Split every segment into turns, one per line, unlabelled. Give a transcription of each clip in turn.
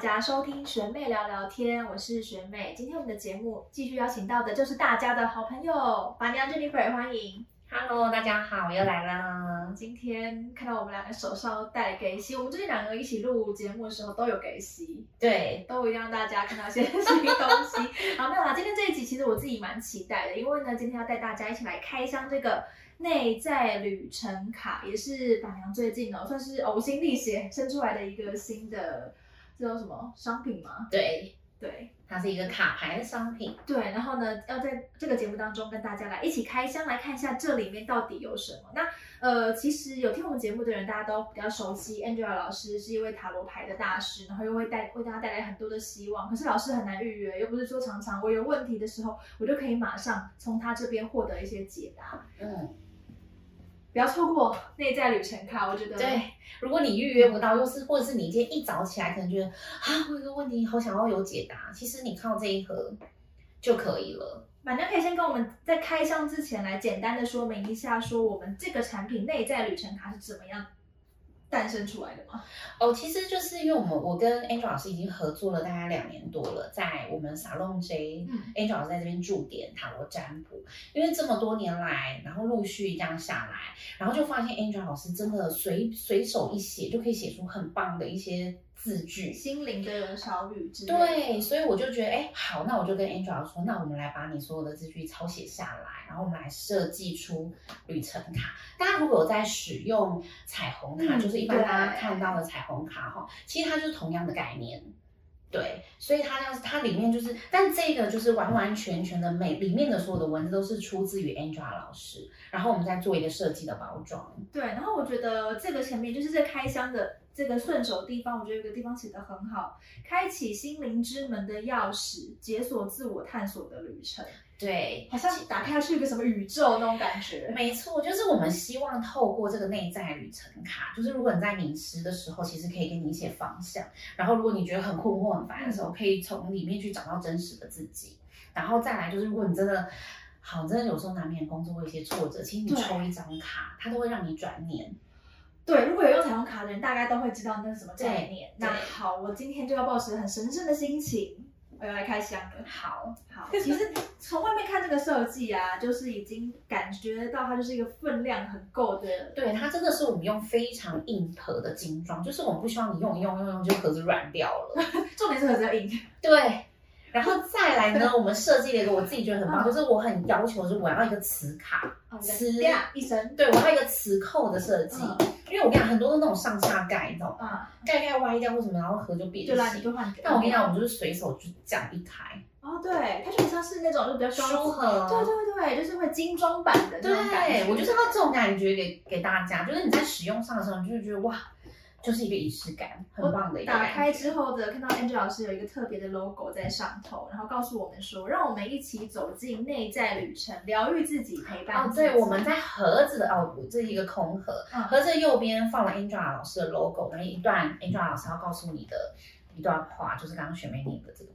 家收听学妹聊聊天，我是学妹。今天我们的节目继续邀请到的就是大家的好朋友板娘 Jennifer，欢迎。
Hello，大家好，我又来啦。
今天看到我们两个手上带给息，我们最近两个一起录节目的时候都有给息，
对，
都一定让大家看到一些新 东西。好，没有啦，今天这一集其实我自己蛮期待的，因为呢，今天要带大家一起来开箱这个内在旅程卡，也是板娘最近哦，算是呕心沥血生出来的一个新的，这叫什么商品吗？
对，
对。
它是一个卡牌的商品。
对，然后呢，要在这个节目当中跟大家来一起开箱，来看一下这里面到底有什么。那呃，其实有听我们节目的人，大家都比较熟悉，Angela 老师是一位塔罗牌的大师，然后又会带为大家带来很多的希望。可是老师很难预约，又不是说常常我有问题的时候，我就可以马上从他这边获得一些解答。
嗯，
不要错过内在旅程卡，我觉得
对。如果你预约不到，又是或者是你今天一早起来可能觉得啊，我有个问题好想要有解答，其实你靠这一盒就可以了。
反正可以先跟我们在开箱之前来简单的说明一下，说我们这个产品内在旅程卡是怎么样诞生出来的吗？
哦，其实就是因为我们我跟 Angel 老师已经合作了大概两年多了，在我们 Salon J，
嗯
Angel 老师在这边驻点塔罗占卜，因为这么多年来，然后陆续这样下来，然后就发现 Angel 老师真的随随手一写就可以写出很棒的一些字句，
心灵的小雨之类
对，所以我就觉得，哎，好，那我就跟 Angela 说，那我们来把你所有的字句抄写下来，然后我们来设计出旅程卡。大家如果有在使用彩虹卡，
嗯
就是一般大家看到的彩虹卡哈，其实它就是同样的概念。对，所以它要是它里面就是，但这个就是完完全全的每里面的所有的文字都是出自于 Angela 老师，然后我们再做一个设计的包装。
对，然后我觉得这个前面就是这开箱的这个顺手地方，我觉得有个地方写的很好，开启心灵之门的钥匙，解锁自我探索的旅程，
对，
好像打开去一个什么宇宙那种感觉。
没错，就是我们希望透过这个内在旅程卡，就是如果你在迷失的时候，其实可以给你一些方向。然后如果你觉得很困惑、很烦的时候，可以从里面去找到真实的自己。然后再来就是，如果你真的好，真的有时候难免工作会有一些挫折，其实你抽一张卡，它都会让你转念。
对，如果有用彩虹卡的人，大概都会知道那是什么概念。那好，我今天就要抱持很神圣的心情，我要来开箱了。
好，
好，其实从外面看这个设计啊，就是已经感觉到它就是一个分量很够的。
对，它真的是我们用非常硬壳的精装，就是我们不希望你用一用用用就盒子软掉了。
重点是盒子要硬。
对，然后再来呢，我们设计了一个我自己觉得很棒，
嗯
就是我很要求是我要一个磁卡，
哦
磁
呀一声。
对我要一个磁扣的设计，
嗯
因为我跟你讲，很多都那种上下盖，你知道吗？
啊，
盖盖歪掉或什么，然后盒就变
就让你。就换给。
但我跟你讲，我们就是随手就这样一开，
哦，对，它就很像是那种就比较
书
双
盒。
对对对，就是会精装版的那种感觉。
对，我就是要这种感觉给给大家，就是你在使用上的时候，你就会觉得哇，就是一个仪式感，很棒的一个。
打开之后的，看到 Angel 老师有一个特别的 logo 在上头，然后告诉我们说，让我们一起走进内在旅程，疗愈自己，陪伴
哦，
自己。
对，我们在盒子的哦，这是一个空盒，
嗯
盒子右边放了 Angela 老师的 logo，然后一段 Angela 老师要告诉你的一段话，就是刚刚学妹念的这个。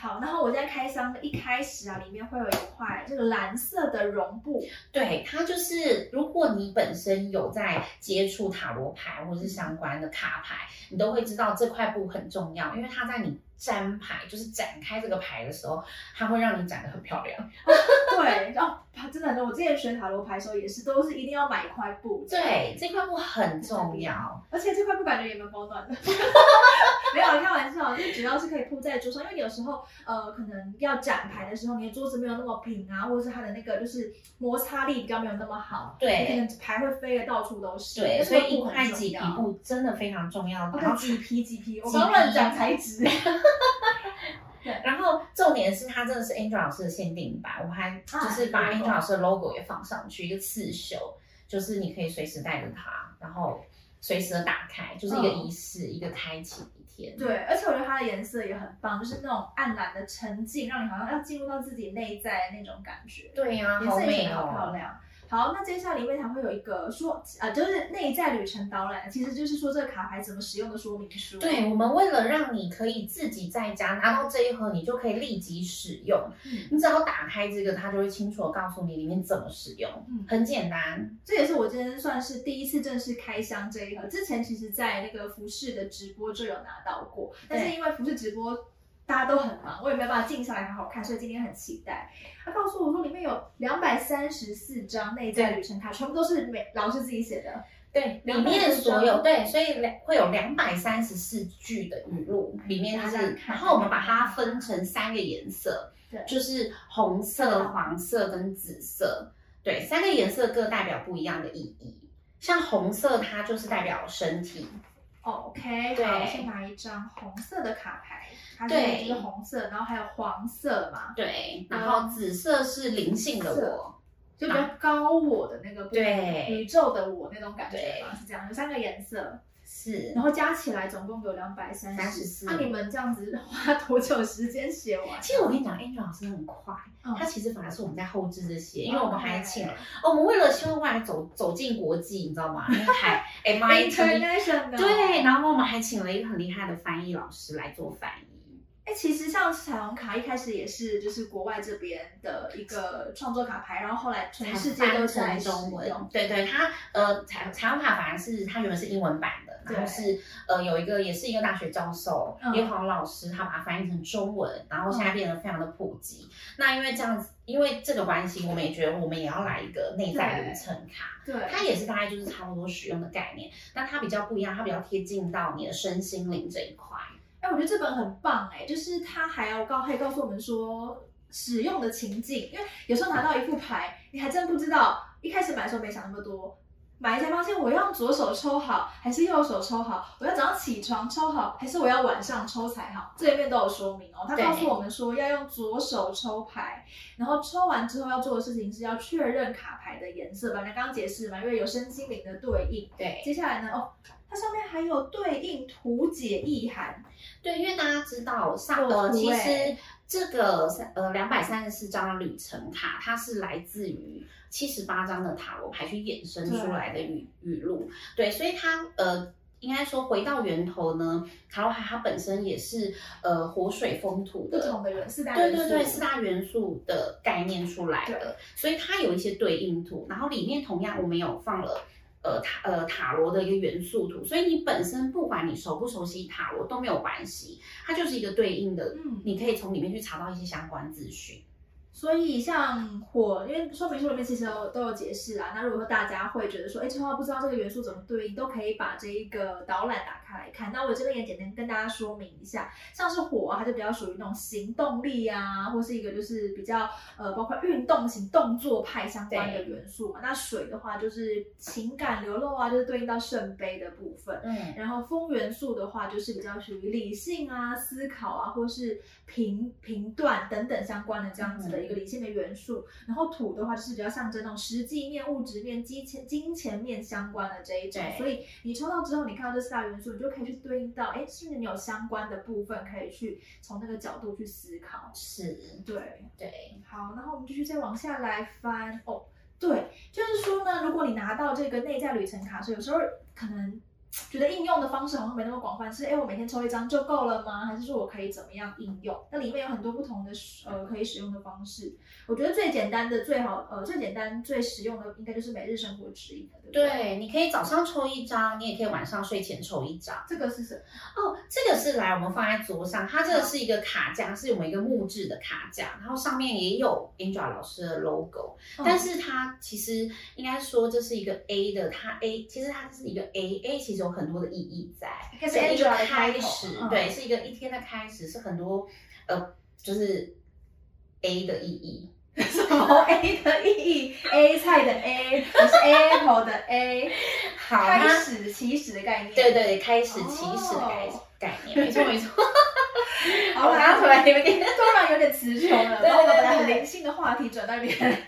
好，然后我在开箱的一开始啊，里面会有一块这个蓝色的绒布，
对，它就是如果你本身有在接触塔罗牌或者是相关的卡牌，你都会知道这块布很重要，因为它在你粘牌，就是展开这个牌的时候，它会让你展得很漂亮。
对，然后真的，我之前学塔罗牌的时候也是，都是一定要买一块布，
对，这块布很重要。
而且这块布感觉也蛮保暖的。没有开玩笑，就主要是可以铺在桌上，因为你有时候呃可能要展牌的时候，你的桌子没有那么平啊，或者是它的那个就是摩擦力比较没有那么好，你可
对
能牌会飞的到处都是。
对，所以一块麂皮布真的非常重要。
哦，
然后
对，麂皮麂皮，我乱
皮
讲材质。
然后重点是它真的是 Angel 老师的限定版，我还就是把
啊
Angel 老师的 logo 也放上去，一个刺绣，就是你可以随时带着它，然后随时的打开，就是一个仪式，一个开启一天。
对，而且我觉得它的颜色也很棒，就是那种暗蓝的沉静，让你好像要进入到自己内在那种感觉。
对呀、
颜色也
好美
好漂
哦。
亮。好，那接下来里面还会有一个说，呃，就是内在旅程导览，其实就是说这个卡牌怎么使用的说明书。
对，我们为了让你可以自己在家拿到这一盒，你就可以立即使用。
嗯，
你只要打开这个，它就会清楚的告诉你里面怎么使用。
嗯
很简单。
这也是我今天算是第一次正式开箱这一盒，之前其实在那个服饰的直播就有拿到过，但是因为服饰直播大家都很忙，我也没有办法静下来好好看，所以今天很期待。他告诉我说里面有两百三十四张内在旅程卡，全部都是每老师自己写的。
对，里面所有对，所以两会有两百三十四句的语录，里面它是，然后我们把它分成三个颜色，
对，
就是红色、黄色跟紫色，对，三个颜色各代表不一样的意义。像红色，它就是代表身体，
哦 OK，好，我先拿一张红色的卡牌，它是
对
就是红色，然后还有黄色嘛，
对，然后紫色是灵性的我，
就比较高我的那个部分，
对。
宇宙的我那种感觉
对。
嘛，是这样，有三个颜色，
是。
然后加起来总共有两百三十
34
那你们这样子花多久时间写完？
其实我跟你讲，Angel 老师很快，
嗯。
他其实反而是我们在后置这些，因为我们还请了我们为了希望未来走走进国际，你知道吗？因为 海 MIT
international
对，然后我们还请了一个很厉害的翻译老师来做翻译。
哎，其实像彩虹卡一开始也是就是国外这边的一个创作卡牌，然后后来全世界都
成中文，对对，它呃彩彩虹卡反而是它原本是英文版的，然后是呃有一个也是一个大学教授，
嗯
一个黄老师，他把它翻译成中文，然后现在变得非常的普及。那因为这样子，因为这个关系，我们也觉得我们也要来一个内在旅程卡。
对，
它也是大概就是差不多使用的概念，但它比较不一样，它比较贴近到你的身心灵这一块。
哎，我觉得这本很棒哎，就是它还要告可以告诉我们说使用的情境，因为有时候拿到一副牌，你还真不知道，一开始买的时候没想那么多。买一下发现我要用左手抽好还是右手抽好？我要早上起床抽好还是我要晚上抽才好？这里面都有说明哦。他告诉我们说要用左手抽牌，然后抽完之后要做的事情是要确认卡牌的颜色。本来刚刚解释嘛，因为有身心灵的对应。
对
接下来呢，哦，它上面还有对应图解意涵。
对，因为大家知道上
有
呃，其实这个三呃两百三十四张旅程卡，它是来自于七十八张的塔罗牌去衍生出来的语语录。对，所以它呃。应该说，回到源头呢，塔罗牌它本身也是呃火水风土的不
同的元四大
对
元素，
对对，四大元素的概念出来的，所以它有一些对应图，然后里面同样我们有放了呃塔呃塔罗的一个元素图，所以你本身不管你熟不熟悉塔罗都没有关系，它就是一个对应的，
嗯
你可以从里面去查到一些相关资讯。
所以像火，因为说明书里面其实有都有解释啊。那如果说大家会觉得说，哎，这话不知道这个元素怎么对应，都可以把这一个导览打开来看。那我这边也简单跟大家说明一下，像是火啊，它就比较属于那种行动力啊，或是一个就是比较呃，包括运动型动作派相关的元素嘛。那水的话就是情感流露啊，就是对应到圣杯的部分。
嗯，
然后风元素的话，就是比较属于理性啊、思考啊，或是评评断等等相关的这样子的一个理性的元素。然后土的话，就是比较象征那种实际面、物质面、金钱、金钱面相关的这一种。所以你抽到之后，你看到这四大元素，你就可以去对应到，哎，是不是你有相关的部分可以去从那个角度去思考？
是，
对，
对，
好，然后我们继续再往下来翻哦。对，就是说呢，如果你拿到这个内在旅程卡所以，有时候可能觉得应用的方式好像没那么广泛，是哎，我每天抽一张就够了吗？还是说我可以怎么样应用？那里面有很多不同的呃可以使用的方式。我觉得最简单的、最好呃最简单、最实用的，应该就是每日生活指引了，对不对？
对，你可以早上抽一张，你也可以晚上睡前抽一张。
这个是什么？
哦，这个是来我们放在桌上，它这个是一个卡架，是我们一个木质的卡架，然后上面也有 Angela 老师的 logo，、
嗯
但是它其实应该说这是一个 A 的，它 A 其实它是一个 A，A 其实有很多的意义在，
是
是一个
开
始，
嗯
对，是一个一天的开始，是很多呃就是 A 的意义。
什么 A 的意义？A 菜的 A，不是 Apple 的 A，
好，
开始起始的概念。
对对对，开始起始的概、
哦
概念，没错没错。
好，
我刚刚突然有点
突然有点词穷了，
对
然后我们本来很灵性的话题转到一边，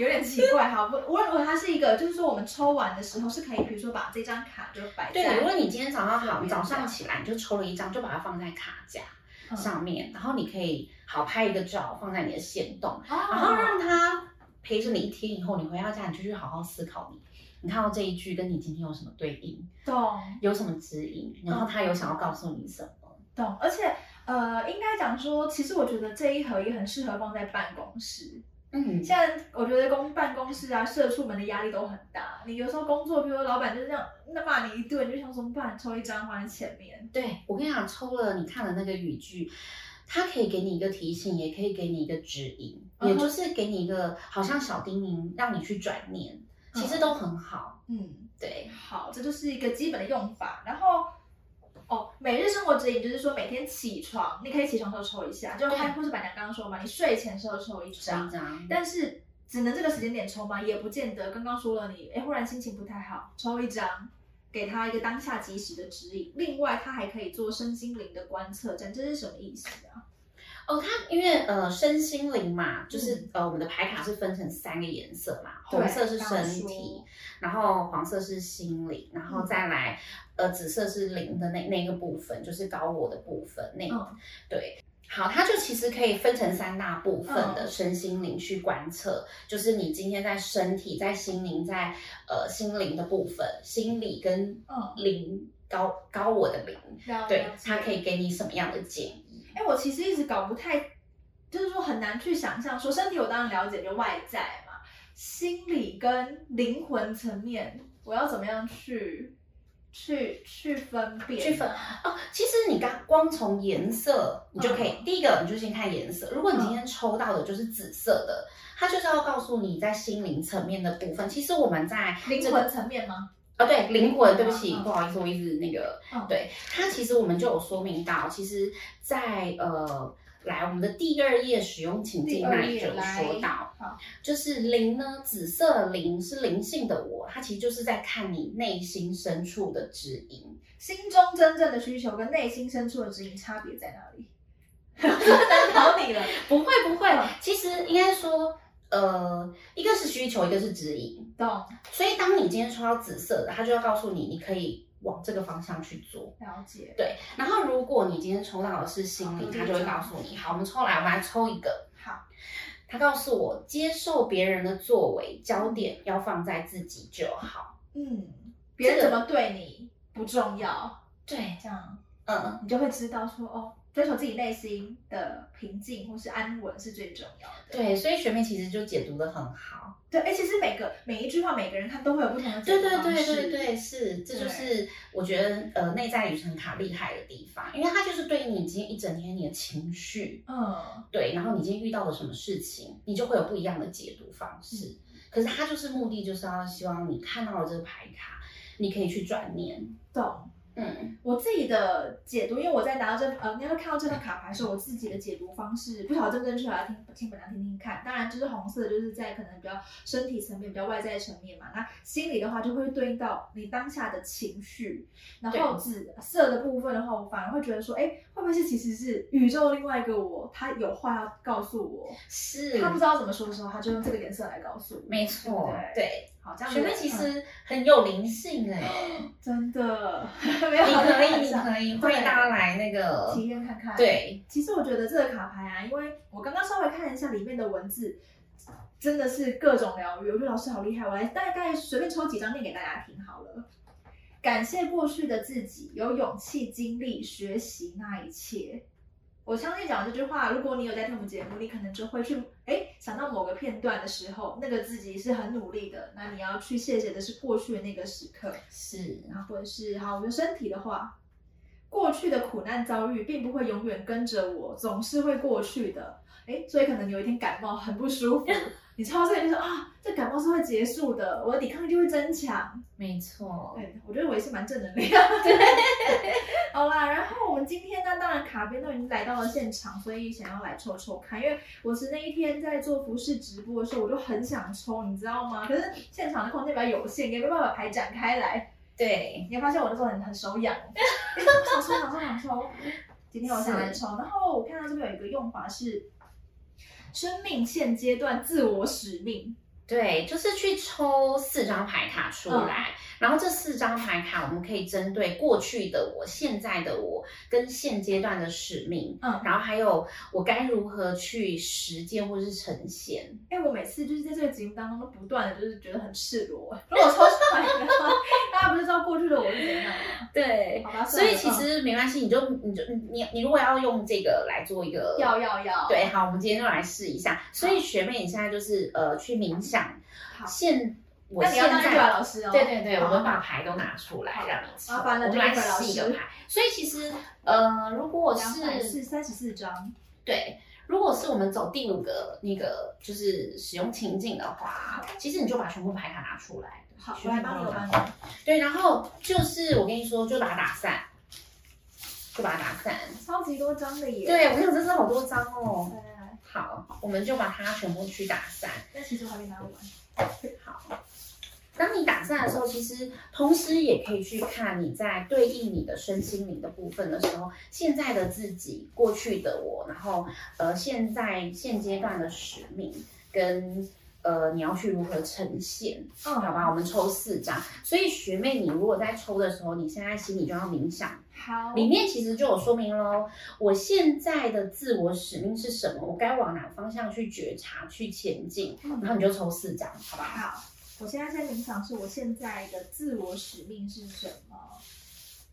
有点奇怪。哈。我我认为，它是一个，就是说我们抽完的时候是可以，比如说把这张卡就摆
对，如果你今天早上好，你早上起来你就抽了一张，就把它放在卡架
嗯
上面，然后你可以好拍一个照放在你的线动，
哦
然后让它陪着你一天以后，你回到家你就去好好思考你，你看到这一句跟你今天有什么对应，
懂
有什么指引，然后他有想要告诉你什么。
懂，而且呃，应该讲说，其实我觉得这一盒也很适合放在办公室。
嗯，
现在我觉得公办公室啊，社畜们的压力都很大。你有时候工作，比如说老板就是这样，那骂你一顿，你就想怎么办？抽一张放在前面。
对我跟你讲，抽了你看了那个语句，它可以给你一个提醒，也可以给你一个指引，也就是给你一个好像小叮咛，让你去转念，其实都很好。
嗯，
对，
好，这就是一个基本的用法。然后，哦，每日生活指引就是说，每天起床，你可以起床时候抽一下，就
对
看护士板娘刚刚说嘛，你睡前时候抽一张
一。张，
但是只能这个时间点抽吗？也不见得。刚刚说了你，哎，忽然心情不太好，抽一张，给他一个当下及时的指引。另外，他还可以做身心灵的观测站，这是什么意思啊？
哦，它因为呃身心灵嘛，就是、
嗯
呃我们的牌卡是分成三个颜色嘛，红色是身体，然后黄色是心灵，然后
嗯
再来、呃紫色是灵的那那个部分，就是高我的部分那、
嗯
对。好，它就其实可以分成三大部分的
嗯
身心灵去观测，就是你今天在身体、在心灵、在呃心灵的部分，心理跟
嗯，
灵高高我的灵，
了
对他，可以给你什么样的建议？
哎，我其实一直搞不太，就是说很难去想象，说身体我当然了解，就外在嘛，心理跟灵魂层面，我要怎么样去去去分辨？
去分哦，其实你刚光从颜色，你就可以、
嗯
第一个，你就先看颜色。如果你今天抽到的就是紫色的，它就是要告诉你在心灵层面的部分。其实我们在
灵魂层面吗？
哦，对，灵魂，对不起，不好意思，我一直那个，
嗯
对它其实我们就有说明到，其实在，呃。来，我们的第二页使用情境那里就有说到
好，
就是灵呢，紫色灵是灵性的我，它其实就是在看你内心深处的指引。
心中真正的需求跟内心深处的指引差别在哪里？难倒你了。
不会不会
嗯，
其实应该说，呃，一个是需求，一个是指引。
懂，
所以当你今天抽到紫色的，他就要告诉你，你可以往这个方向去做。
了解。
对，然后如果你今天抽到的是心
理，
他就会告诉你，好，我们抽来，我们来抽一个。
好，
他告诉我，接受别人的作为，焦点要放在自己就好。
嗯，别人怎么对你不重要，
对，
这样
嗯，
你就会知道说，哦，追求自己内心的平静或是安稳是最重要的。
对，所以学妹其实就解读的很好。
对，哎，其实每个每一句话，每个人他都会有不同的解
对对
读方式。
对对对，是，这就是我觉得呃内在旅程卡厉害的地方，因为它就是对应你今天一整天你的情绪，
嗯，
对，然后你今天遇到了什么事情，你就会有不一样的解读方式。可是它就是目的就是要希望你看到了这个牌卡，你可以去转念，
懂。
嗯，
我自己的解读，因为我在拿到这呃，你要看到这张卡牌的时候，我自己的解读方式不晓得正不正确，来听听本娘听听看。当然，就是红色，就是在可能比较身体层面、比较外在层面嘛。那心理的话，就会对应到你当下的情绪。然后紫色的部分的话，我反而会觉得说，哎，会不会是其实是宇宙另外一个我，他有话要告诉我，
是，
他不知道怎么说的时候，他就用这个颜色来告诉我。
没错，
对
对，
好，这样子
学妹其
嗯
实很有灵性哎、
真的 没有
你可以，你可以，欢迎大家来那个
体验看看。。
对，
其实我觉得这个卡牌啊，因为我刚刚稍微看了一下里面的文字，真的是各种疗愈。我觉得老师好厉害，我来大概随便抽几张念给大家听好了。感谢过去的自己，有勇气经历、学习那一切。我相信讲这句话，如果你有在听我们节目，你可能就会去哎想到某个片段的时候，那个自己是很努力的，那你要去谢谢的是过去的那个时刻。
是，
然后或者是好，我的身体的话，过去的苦难遭遇并不会永远跟着我，总是会过去的。哎，所以可能有一天感冒很不舒服，你抽到这个就说啊，这感冒是会结束的，我的抵抗力就会增强。
没错，
对，我觉得我也是蛮正能量的。好啦，然后我们今天呢，当然卡边都已经来到了现场，所以想要来抽抽看，因为我是那一天在做服饰直播的时候，我就很想抽，你知道吗？可是现场的空间比较有限，也没办法排展开来。
对，
你会发现我那时候很很手痒，哎想抽想抽想抽。今天我想来抽，然后我看到这边有一个用法是生命现阶段自我使命。
对，就是去抽四张牌卡出来，然后这四张牌卡我们可以针对过去的我、现在的我跟现阶段的使命，
嗯
然后还有我该如何去实践或是呈现。
哎、我每次就是在这个节目当中都不断的就是觉得很赤裸。如果抽出来的话，大家不是知道过去的我是怎样吗？
对
好吧，
所以其实没关系，你就你就你你如果要用这个来做一个
要要要，
对，好，我们今天就来试一下。所以学妹，你现在就是呃去冥想。现我现在
老师哦。
对对对，我们把牌都拿出来
好
让你抽，我们来试一个牌。所以其实呃，如果是
是三十四张，
对，如果是我们走第五个那个就是使用情境的话，其实你就把全部牌卡拿出来。
好，我来帮你，我
帮我拿
帮你。
对，然后就是我跟你说，就把它打散，就把它打散。
超级多张的耶。
对，我跟你讲，真是好多张哦。
来来来，
好，我们就把它全部去打散。
那其实我还没拿完。
好，当你打散的时候，其实同时也可以去看你在对应你的身心灵的部分的时候，现在的自己、过去的我，然后呃，现在现阶段的使命跟。呃，你要去如何呈现？
嗯
好吧，我们抽四张。所以学妹，你如果在抽的时候，你现在心里就要冥想，
好，
里面其实就有说明喽，我现在的自我使命是什么？我该往哪方向去觉察、去前进？
嗯
然后你就抽四张，好不好？
好，我现在在冥想，是我现在的自我使命是什么？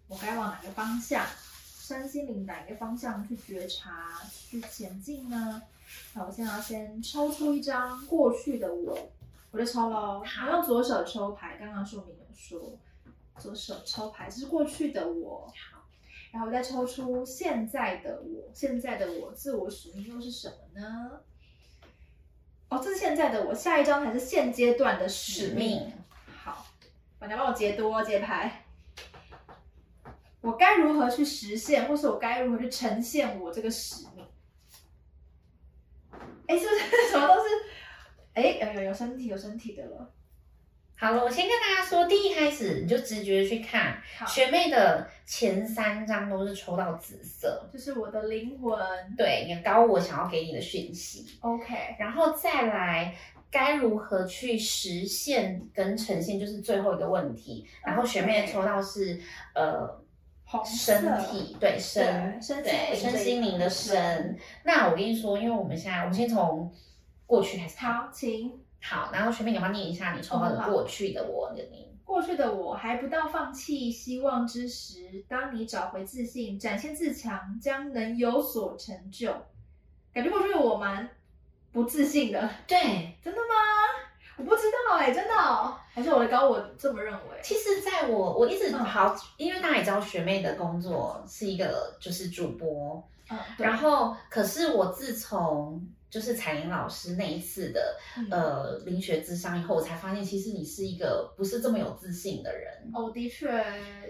我该往哪个方向，身心灵哪个方向去觉察、去前进呢？那我现在要先抽出一张过去的我，我就抽喽。
好
我用左手抽牌，刚刚说明有说，左手抽牌这是过去的我。
好，
然后我再抽出现在的我，现在的我自我使命又是什么呢？哦，这是现在的我，下一张才是现阶段的使
使
命。
命，
好，大家帮我解读哦，解牌。我该如何去实现，或是我该如何去呈现我这个使命？哎，是不是什么都是？哎，有有有身体有身体的了。
好了，我先跟大家说，第一开始你就直觉去看，
好，
学妹的前三张都是抽到紫色，
这是我的灵魂。
对你高我想要给你的讯息
，OK，
然后再来。该如何去实现跟呈现，就是最后一个问题。然后学妹抽到是呃
红
身体，对身
对身心
对身心灵的
部
身。那我跟你说，因为我们现在，我们先从过去开始。
好，请。
好，然后学妹，你要不要念一下你抽到的过去的我的你？
过去的我还不到放弃希望之时，当你找回自信，展现自强，将能有所成就。感觉过去的我蛮不自信的，
对，
真的吗？我不知道哎、真的、哦，还是我的高我这么认为？
其实在我我一直
嗯
好，因为大家也知道学妹的工作是一个就是主播，然后可是我自从就是彩玲老师那一次的
嗯。
呃灵学智商以后，我才发现其实你是一个不是这么有自信的人。
哦，的确，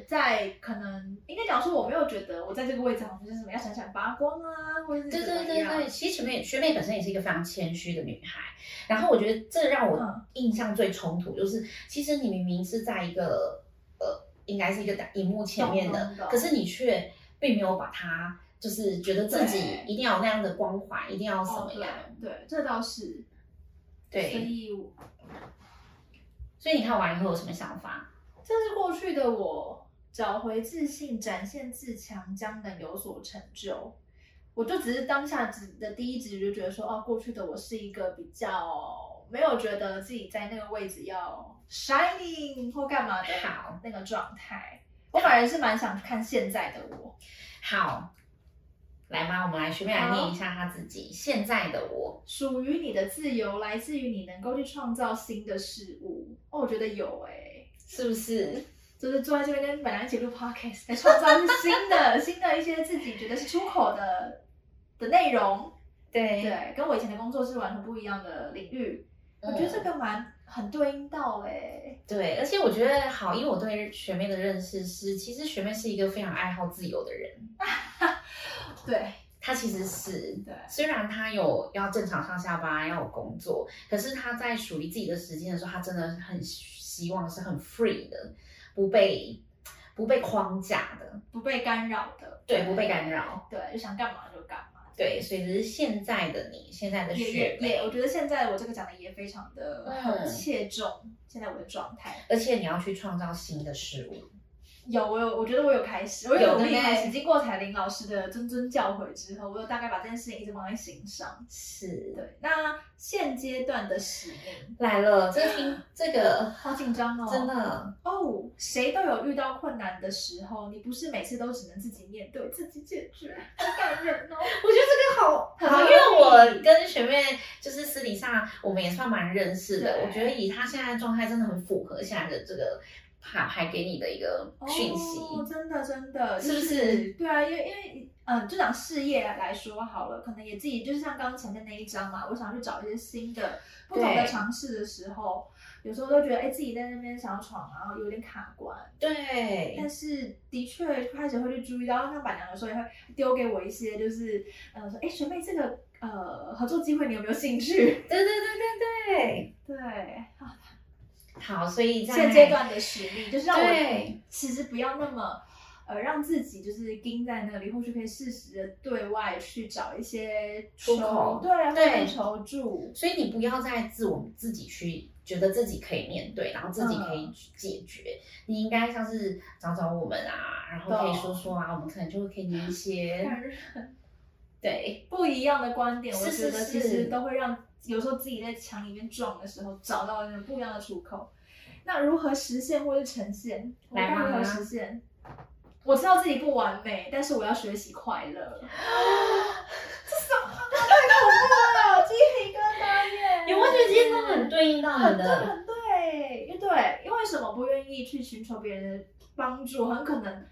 在可能应该讲说，我没有觉得我在这个位置好像就是什么要闪闪发光啊，或者是
对对对对，其实学妹学妹本身也是一个非常谦虚的女孩，然后我觉得这让我
嗯。
印象最冲突，就是其实你明明是在一个呃，应该是一个荧幕前面的可是你却并没有把它，就是觉得自己一定要有那样的光环，一定要什
哦
么样，
对对，这倒是，
对所，
以我
所以你看完以后有什么想法？
这是过去的我，找回自信，展现自强，将能有所成就。我就只是当下只的第一直觉就觉得说，哦，过去的我是一个比较没有觉得自己在那个位置要 shining 或干嘛的
好
那个状态。我反而是蛮想看现在的我。
好，来吗？我们来学妹来念一下她自己现在的我。
属于你的自由来自于你能够去创造新的事物。哦，我觉得有哎、
是不是？
就是坐在这边跟本来一起录 podcast，来创造新的、新的一些自己觉得是出口的的内容。
对
对，跟我以前的工作是完全不一样的领域。我觉得这个蛮很对应到哎、
对，而且我觉得好，因为我对学妹的认识是，其实学妹是一个非常爱好自由的人。
对
他其实是，
对
虽然他有要正常上下班，要有工作，可是他在属于自己的时间的时候，他真的很希望是很 free 的，不被不被框架的，
不被干扰的，
对，不被干扰。
对，就想干嘛就干嘛
对，所以只是现在的你，现在的
也
学
也也，我，觉得现在我这个讲的也非常的切中现在我的状态。
而且你要去创造新的事物。
有，我有，我觉得我有开始，我
有
开始。经过彩玲老师的谆谆教诲之后，我有大概把这件事情一直放在心上。
是
对，那现阶段的使命，
来了，这个听 这个啊
好紧张哦，
真的
哦，谁都有遇到困难的时候，你不是每次都只能自己面对、自己解决，好感人哦。
我觉得这个好 好，因为我跟学妹就是私底下我们也算蛮认识的。我觉得以她现在的状态，真的很符合现在的这个卡牌给你的一个讯息。
哦，真的真的，
是不
是对啊，因为因为嗯，就讲事业来说好了，可能也自己就是像刚刚前面那一张嘛，我想去找一些新的、不同的尝试的时候，有时候都觉得哎，自己在那边想要闯，然后有点卡关。
对
但，是的确开始会去注意到，像板娘有时候也会丢给我一些，就是呃说，哎，学妹这个呃合作机会你有没有兴趣？
对对对对对。
对，啊
好，所以在
现阶段的实力就是让我
对。
其实不要那么。呃，让自己就是盯在那里，或许可以适时的对外去找一些
出口
对啊，
对
求助，
所以你不要再自我自己去觉得自己可以面对，然后自己可
嗯。
以解决。你应该像是找找我们啊，然后可以说说啊，我们可能就会给你一些对。
不一样的观点，我觉得其实都会让有时候自己在墙里面撞的时候，找到那种不一样的出口。那如何实现或是呈现？我
来
如何
吗
实现？我知道自己不完美，但是我要学习快乐。这什么？太恐怖了，鸡皮疙瘩耶！
有没有觉得今天都很对应到
很对，
你的？
很对，因为对，因为什么不愿意去寻求别人的帮助，很可能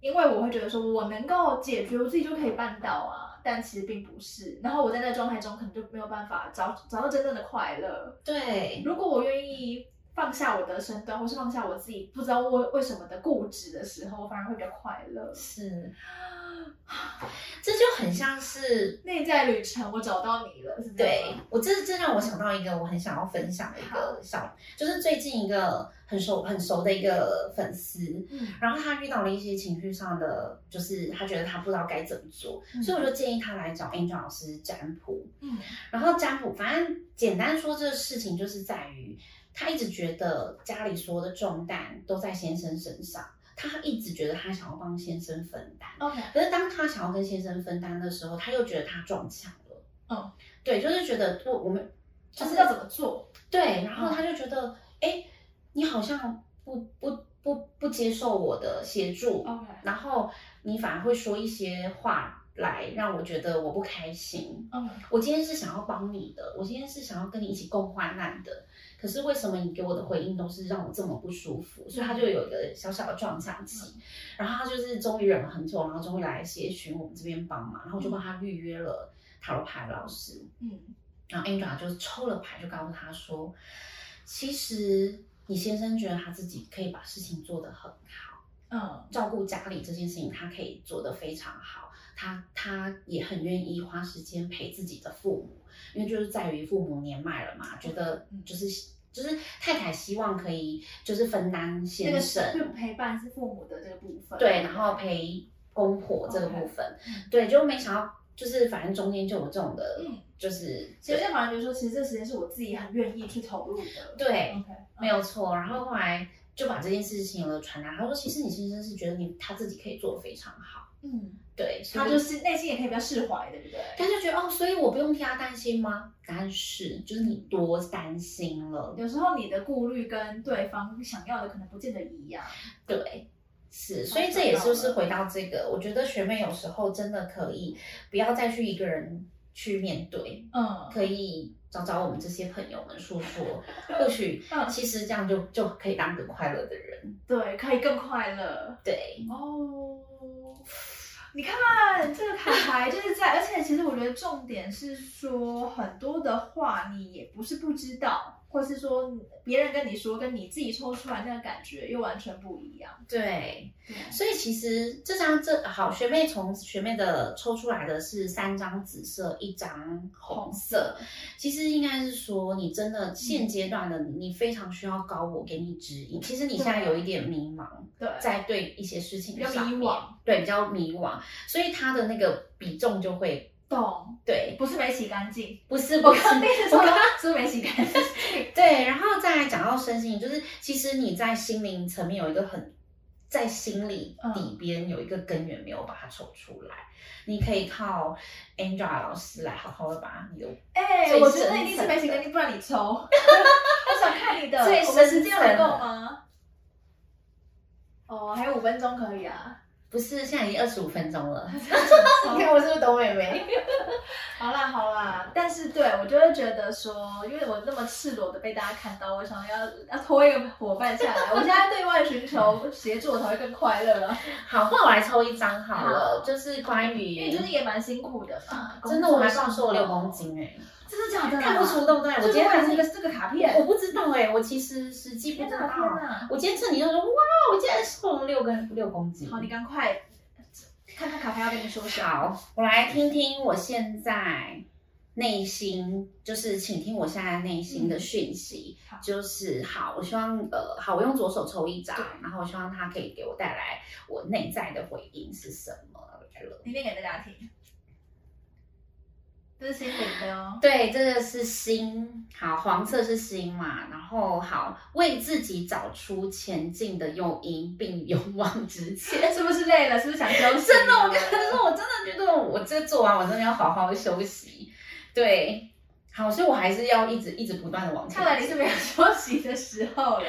因为我会觉得说我能够解决，我自己就可以办到啊，但其实并不是。然后我在那个状态中，可能就没有办法找找到真正的快乐。
对，
如果我愿意放下我的身段，或是放下我自己不知道为为什么的固执的时候，我反而会比较快乐。
是，这就很像是。
内在旅程，我找到你了，
对？我这这让我想到一个我很想要分享的一个小，就是最近一个很熟很熟的一个粉丝，
嗯
然后他遇到了一些情绪上的，就是他觉得他不知道该怎么做，
嗯
所以我就建议他来找 Angel 老师占卜。
嗯
然后占卜，反正简单说，这个事情就是在于他一直觉得家里所有的重担都在先生身上，他一直觉得他想要帮先生分担
，，OK，
可是当他想要跟先生分担的时候，他又觉得他撞墙了。
嗯，
对，就是觉得我我们
就是要怎么做？
对，然后他就觉得，哎、你好像不不不不接受我的协助
OK
然后你反而会说一些话来让我觉得我不开心。
嗯
我今天是想要帮你的，我今天是想要跟你一起共患难的，可是为什么你给我的回应都是让我这么不舒服？所以他就有一个小小的撞墙期，然后他就是终于忍了很久，然后终于来协寻我们这边帮忙，然后我就帮他预约了塔罗牌老师。
嗯
然后 Angela 就抽了牌，就告诉他说，其实你先生觉得他自己可以把事情做得很好，
嗯
照顾家里这件事情他可以做得非常好，他他也很愿意花时间陪自己的父母，因为就是在于父母年迈了嘛，觉得就是。就是太太希望可以就是分担
那
先
个
生，
是陪伴是父母的这个部分，
对，然后陪公婆这个部分对，就没想到就是反正中间就有这种的，
嗯
就是
其实反而觉得说，其实这时间是我自己很愿意去投入的。
对没有错。然后后来就把这件事情有传达，他说其实你先生是觉得你他自己可以做的非常好，
嗯，
对，
他就是内心也可以比较释怀，对不对？
他就觉得哦，所以我不用替他担心吗？答案是，就是你多担心了，
有时候你的顾虑跟对方想要的可能不见得一样。
对。是，所以这也就是回到这个，我觉得学妹有时候真的可以不要再去一个人去面对，
嗯，
可以找找我们这些朋友们说说，或许
嗯
其实这样就就可以当个快乐的人。
对，可以更快乐。
对，
哦，你看这个卡牌就是在，而且其实我觉得重点是说很多的话你也不是不知道，或是说别人跟你说，跟你自己抽出来那个感觉又完全不一样。
对，
对，
所以其实这张这好学妹从学妹的抽出来的是三张紫色，一张红色。其实应该是说，你真的现阶段的你，你非常需要高我给你指引。其实你现在有一点迷茫，
对，
在对一些事情
比较迷惘，
对，比较迷惘，所以他的那个比重就会
懂，
对，
不是没洗干净。
不是，
我刚第一次说
我刚
是不 是没洗干净。
对，然后再来讲到身心灵，就是其实你在心灵层面有一个很，在心里
嗯
底边有一个根源没有把它抽出来，你可以靠 Angela 老师来好好的把你的
哎、
最
我觉得
深
一定是
层
没洗干净，不然你抽。我想看你的，
最
我们时
深
间有够吗？哦，还有五分钟可以啊。
不是现在已经二十五分钟了，你看我是不是懂妹妹？
好啦好啦，但是对我就会觉得说，因为我那么赤裸的被大家看到，我想要要拖一个伙伴下来，我现在对外寻求协助，我才会更快乐啊。
好，那我来抽一张好了，
好
就是关于
因 为就是也蛮辛苦的嘛，
真的我还瘦了六公，斤哎、
假的啊？
看不出对不对？我
我今
今天还是
天还是这个这个卡片，
我不知道哎、我其实实际不知道。我今天趁你就说哇，我竟然瘦了六根六公斤。
好，你赶快看看卡片要跟你说什么。
好，我来听听我现在内心，就是请听我现在内心的讯息，
好
就是好，我希望呃，好，我用左手抽一张，然后我希望它可以给我带来我内在的回应是什么。来了，
你念给大家听，这是心灵的哦。
对，这个是心，好，黄色是心嘛，然后好，为自己找出前进的诱因，并勇往直前。
是不是累了？是不是想休息？
真的，我跟你说，我真的觉得我这做完，我真的要好好休息。对，好，所以我还是要一直一直不断的往前
看来你是没有休息的时候了。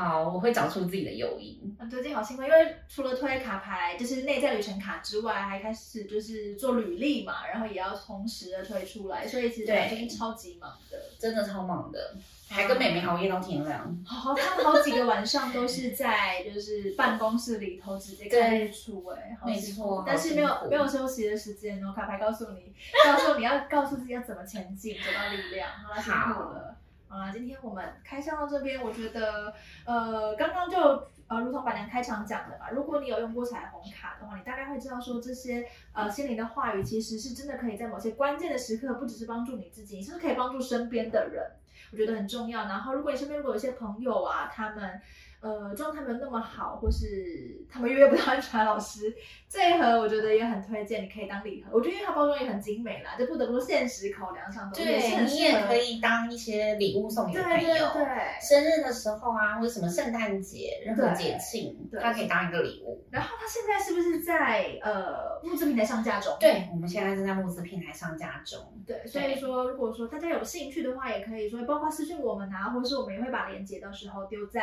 好，我会找出自己的诱因。
啊最近好辛苦，因为除了推卡牌，就是内在旅程卡之外，还开始就是做履历嘛，然后也要同时的推出来，所以其实
对
最近超级忙的。
真的超忙的，还跟妹妹熬夜到天亮。
好，他们好几个晚上都是在就是办公室里头直接看日出、哎，
没错
但是没有没有休息的时间哦。卡牌告诉你，告诉你要告诉自己要怎么前进，找到力量。好了，辛苦了。好啦，今天我们开箱到这边，我觉得，呃，刚刚就呃，如同板娘开场讲的吧，如果你有用过彩虹卡的话，你大概会知道说这些呃心灵的话语，其实是真的可以在某些关键的时刻，不只是帮助你自己，甚至可以帮助身边的人，我觉得很重要。然后，如果你身边如果有一些朋友啊，他们呃状态没有那么好，或是他们约不到安传老师，这一盒我觉得也很推荐，你可以当礼盒。我觉得因为它包装也很精美啦，就不得不说现实考量上
对你也可以当一些礼物送给
对
朋友。
对对。
生日的时候啊，或者什么圣诞节，任何节庆，
对
它可以当一个礼物。
然后它现在是不是在呃募资平台上架中？
对，我们现在正在募资平台上架中。
对，所以说如果说大家有兴趣的话，也可以说包括私信我们啊，或是我们也会把链接到时候丢在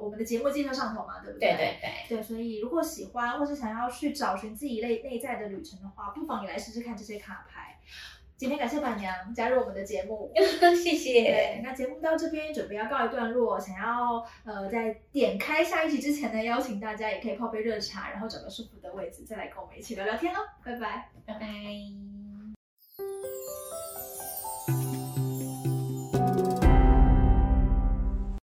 我们的节目介绍上头嘛，对不
对
对
对对，
对，所以如果喜欢或是想要去找寻自己内内在的旅程的话，不妨也来试试看这些卡牌。今天感谢板娘加入我们的节目。
谢谢
对，。那节目到这边准备要告一段落，想要呃在点开下一集之前呢，邀请大家也可以泡杯热茶，然后找个舒服的位置，再来跟我们一起聊聊天喽。拜拜。
拜拜。